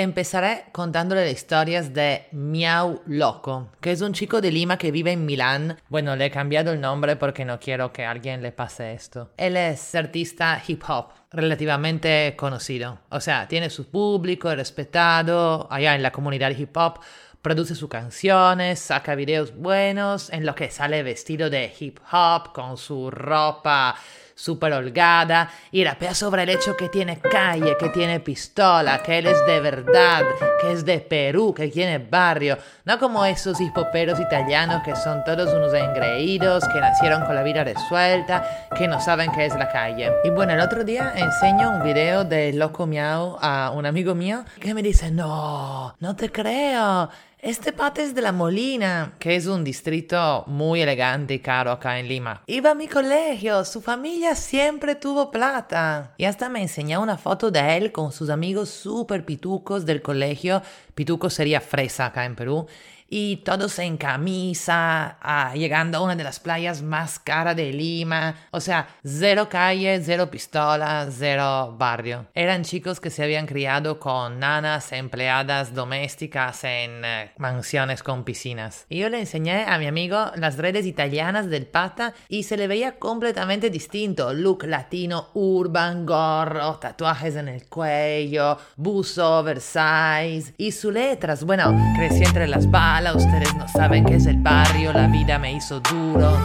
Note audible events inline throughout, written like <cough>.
Empezaré contándole historias de Miau Loco, que es un chico de Lima que vive en Milán. Bueno, le he cambiado el nombre porque no quiero que alguien le pase esto. Él es artista hip hop, relativamente conocido. O sea, tiene su público respetado allá en la comunidad hip hop produce sus canciones, saca videos buenos en los que sale vestido de hip hop con su ropa súper holgada y rapea sobre el hecho que tiene calle, que tiene pistola, que él es de verdad, que es de Perú, que tiene barrio, no como esos hipoperos italianos que son todos unos engreídos, que nacieron con la vida resuelta, que no saben qué es la calle. Y bueno, el otro día enseño un video de Loco Miau a un amigo mío que me dice, no, no te creo. Este pate es de La Molina, que es un distrito muy elegante y caro acá en Lima. Iba a mi colegio, su familia siempre tuvo plata. Y hasta me enseñó una foto de él con sus amigos súper pitucos del colegio. Pituco sería fresa acá en Perú y todos en camisa, ah, llegando a una de las playas más caras de Lima. O sea, cero calle, cero pistola, cero barrio. Eran chicos que se habían criado con nanas, empleadas domésticas en eh, mansiones con piscinas. Y yo le enseñé a mi amigo las redes italianas del pata y se le veía completamente distinto. Look latino, urban, gorro, tatuajes en el cuello, buzo oversize y sus letras. Bueno, creció entre las balas ustedes no saben qué es el barrio, la vida me hizo duro.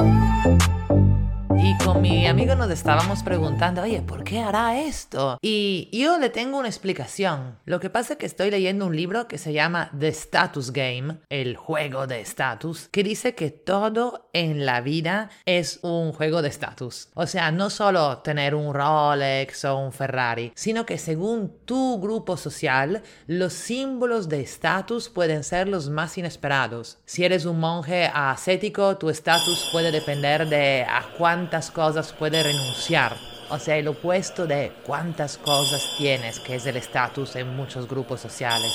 Con mi amigo nos estábamos preguntando, oye, ¿por qué hará esto? Y yo le tengo una explicación. Lo que pasa es que estoy leyendo un libro que se llama The Status Game, el juego de estatus, que dice que todo en la vida es un juego de estatus. O sea, no solo tener un Rolex o un Ferrari, sino que según tu grupo social, los símbolos de estatus pueden ser los más inesperados. Si eres un monje ascético, tu estatus puede depender de a cuánto cosas puede renunciar. O sea, el opuesto de cuántas cosas tienes, que es el estatus en muchos grupos sociales.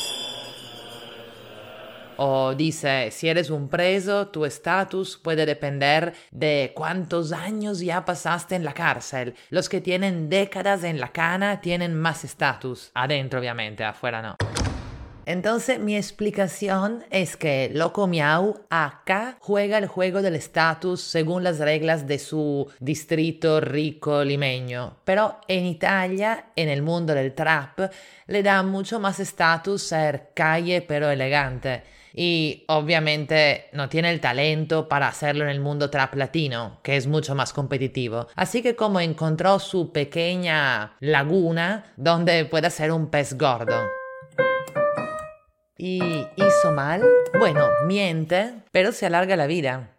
O dice, si eres un preso, tu estatus puede depender de cuántos años ya pasaste en la cárcel. Los que tienen décadas en la cana tienen más estatus. Adentro, obviamente, afuera no. Entonces mi explicación es que Loco Miau acá juega el juego del estatus según las reglas de su distrito rico limeño, pero en Italia, en el mundo del trap, le da mucho más estatus ser calle pero elegante y obviamente no tiene el talento para hacerlo en el mundo trap latino, que es mucho más competitivo. Así que como encontró su pequeña laguna donde puede ser un pez gordo. ¿Y hizo mal? Bueno, miente, pero se alarga la vida.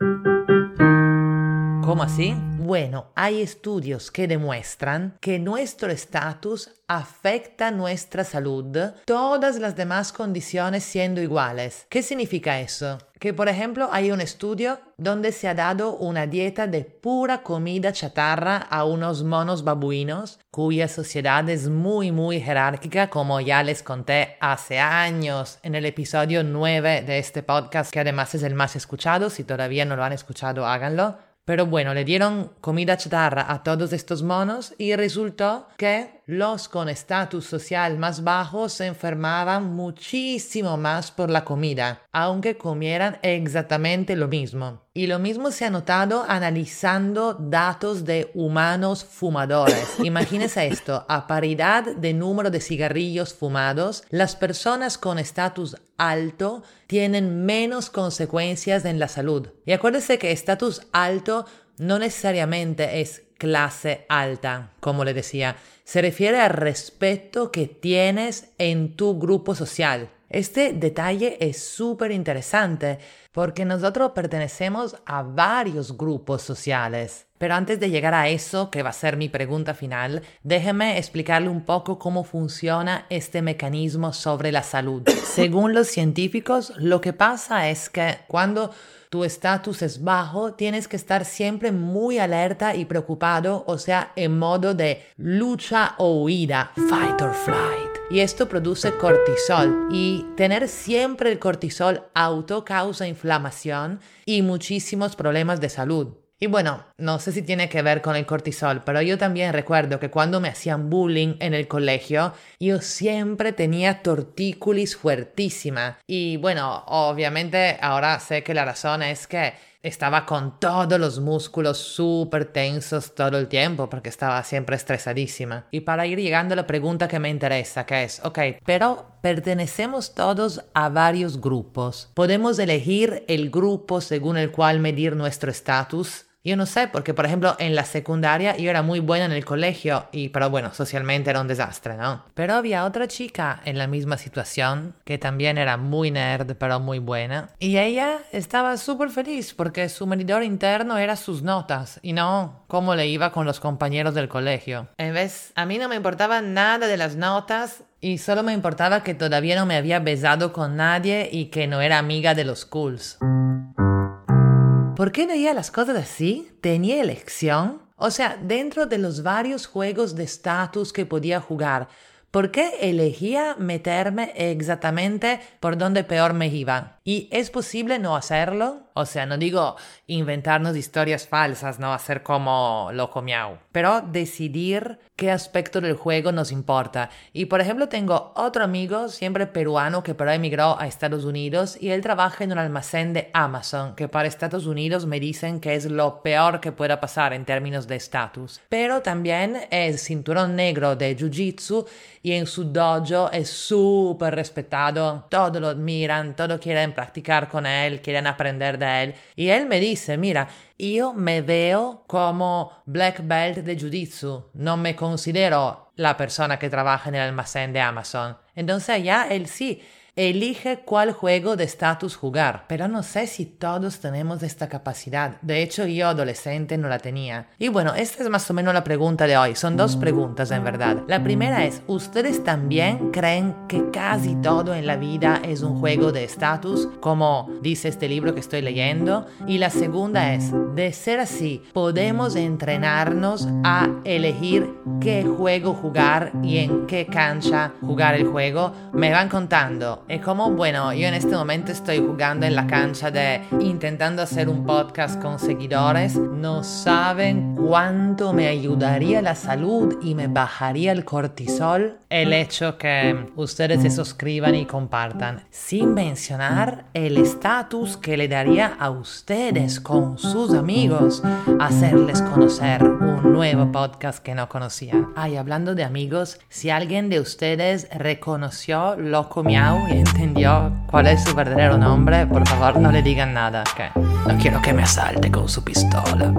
¿Cómo así? Bueno, hay estudios que demuestran que nuestro estatus afecta nuestra salud, todas las demás condiciones siendo iguales. ¿Qué significa eso? Que por ejemplo hay un estudio donde se ha dado una dieta de pura comida chatarra a unos monos babuinos cuya sociedad es muy muy jerárquica como ya les conté hace años en el episodio 9 de este podcast que además es el más escuchado, si todavía no lo han escuchado háganlo. Pero bueno, le dieron comida chatarra a todos estos monos y resultó que los con estatus social más bajo se enfermaban muchísimo más por la comida, aunque comieran exactamente lo mismo. Y lo mismo se ha notado analizando datos de humanos fumadores. <laughs> Imagínese esto, a paridad de número de cigarrillos fumados, las personas con estatus alto tienen menos consecuencias en la salud. Y acuérdese que estatus alto no necesariamente es clase alta, como le decía, se refiere al respeto que tienes en tu grupo social. Este detalle es súper interesante porque nosotros pertenecemos a varios grupos sociales. Pero antes de llegar a eso, que va a ser mi pregunta final, déjeme explicarle un poco cómo funciona este mecanismo sobre la salud. <coughs> Según los científicos, lo que pasa es que cuando tu estatus es bajo, tienes que estar siempre muy alerta y preocupado, o sea, en modo de lucha o huida, fight or flight. Y esto produce cortisol y tener siempre el cortisol auto causa inflamación y muchísimos problemas de salud. Y bueno, no sé si tiene que ver con el cortisol, pero yo también recuerdo que cuando me hacían bullying en el colegio, yo siempre tenía tortícolis fuertísima. Y bueno, obviamente ahora sé que la razón es que estaba con todos los músculos súper tensos todo el tiempo porque estaba siempre estresadísima. Y para ir llegando a la pregunta que me interesa, que es, ok, pero pertenecemos todos a varios grupos. ¿Podemos elegir el grupo según el cual medir nuestro estatus? Yo no sé, porque por ejemplo en la secundaria yo era muy buena en el colegio, y pero bueno, socialmente era un desastre, ¿no? Pero había otra chica en la misma situación, que también era muy nerd, pero muy buena, y ella estaba súper feliz porque su medidor interno era sus notas, y no cómo le iba con los compañeros del colegio. En vez, a mí no me importaba nada de las notas, y solo me importaba que todavía no me había besado con nadie y que no era amiga de los cools. ¿Por qué veía las cosas así? ¿Tenía elección? O sea, dentro de los varios juegos de estatus que podía jugar, ¿por qué elegía meterme exactamente por donde peor me iba? ¿Y es posible no hacerlo? O sea, no digo inventarnos historias falsas, no hacer como loco miau, pero decidir qué aspecto del juego nos importa. Y por ejemplo, tengo otro amigo, siempre peruano, que pero emigró a Estados Unidos y él trabaja en un almacén de Amazon, que para Estados Unidos me dicen que es lo peor que pueda pasar en términos de estatus. Pero también es cinturón negro de Jiu-Jitsu y en su dojo es súper respetado, todos lo admiran, todos quieren practicar con él, quieren aprender de Y él me dice, mira, yo me veo como black belt de Jiu-Jitsu, no me considero la persona que trabaja en el almacén de Amazon. Entonces ya él sí Elige cuál juego de estatus jugar, pero no sé si todos tenemos esta capacidad. De hecho, yo adolescente no la tenía. Y bueno, esta es más o menos la pregunta de hoy. Son dos preguntas en verdad. La primera es, ¿ustedes también creen que casi todo en la vida es un juego de estatus, como dice este libro que estoy leyendo? Y la segunda es, de ser así, ¿podemos entrenarnos a elegir qué juego jugar y en qué cancha jugar el juego? Me van contando es como, bueno, yo en este momento estoy jugando en la cancha de intentando hacer un podcast con seguidores. No saben cuánto me ayudaría la salud y me bajaría el cortisol el hecho que ustedes se suscriban y compartan, sin mencionar el estatus que le daría a ustedes con sus amigos hacerles conocer un nuevo podcast que no conocían. Ay, hablando de amigos, si alguien de ustedes reconoció Loco Miau entendió cuál es su verdadero nombre, por favor no le digan nada, que no quiero que me asalte con su pistola.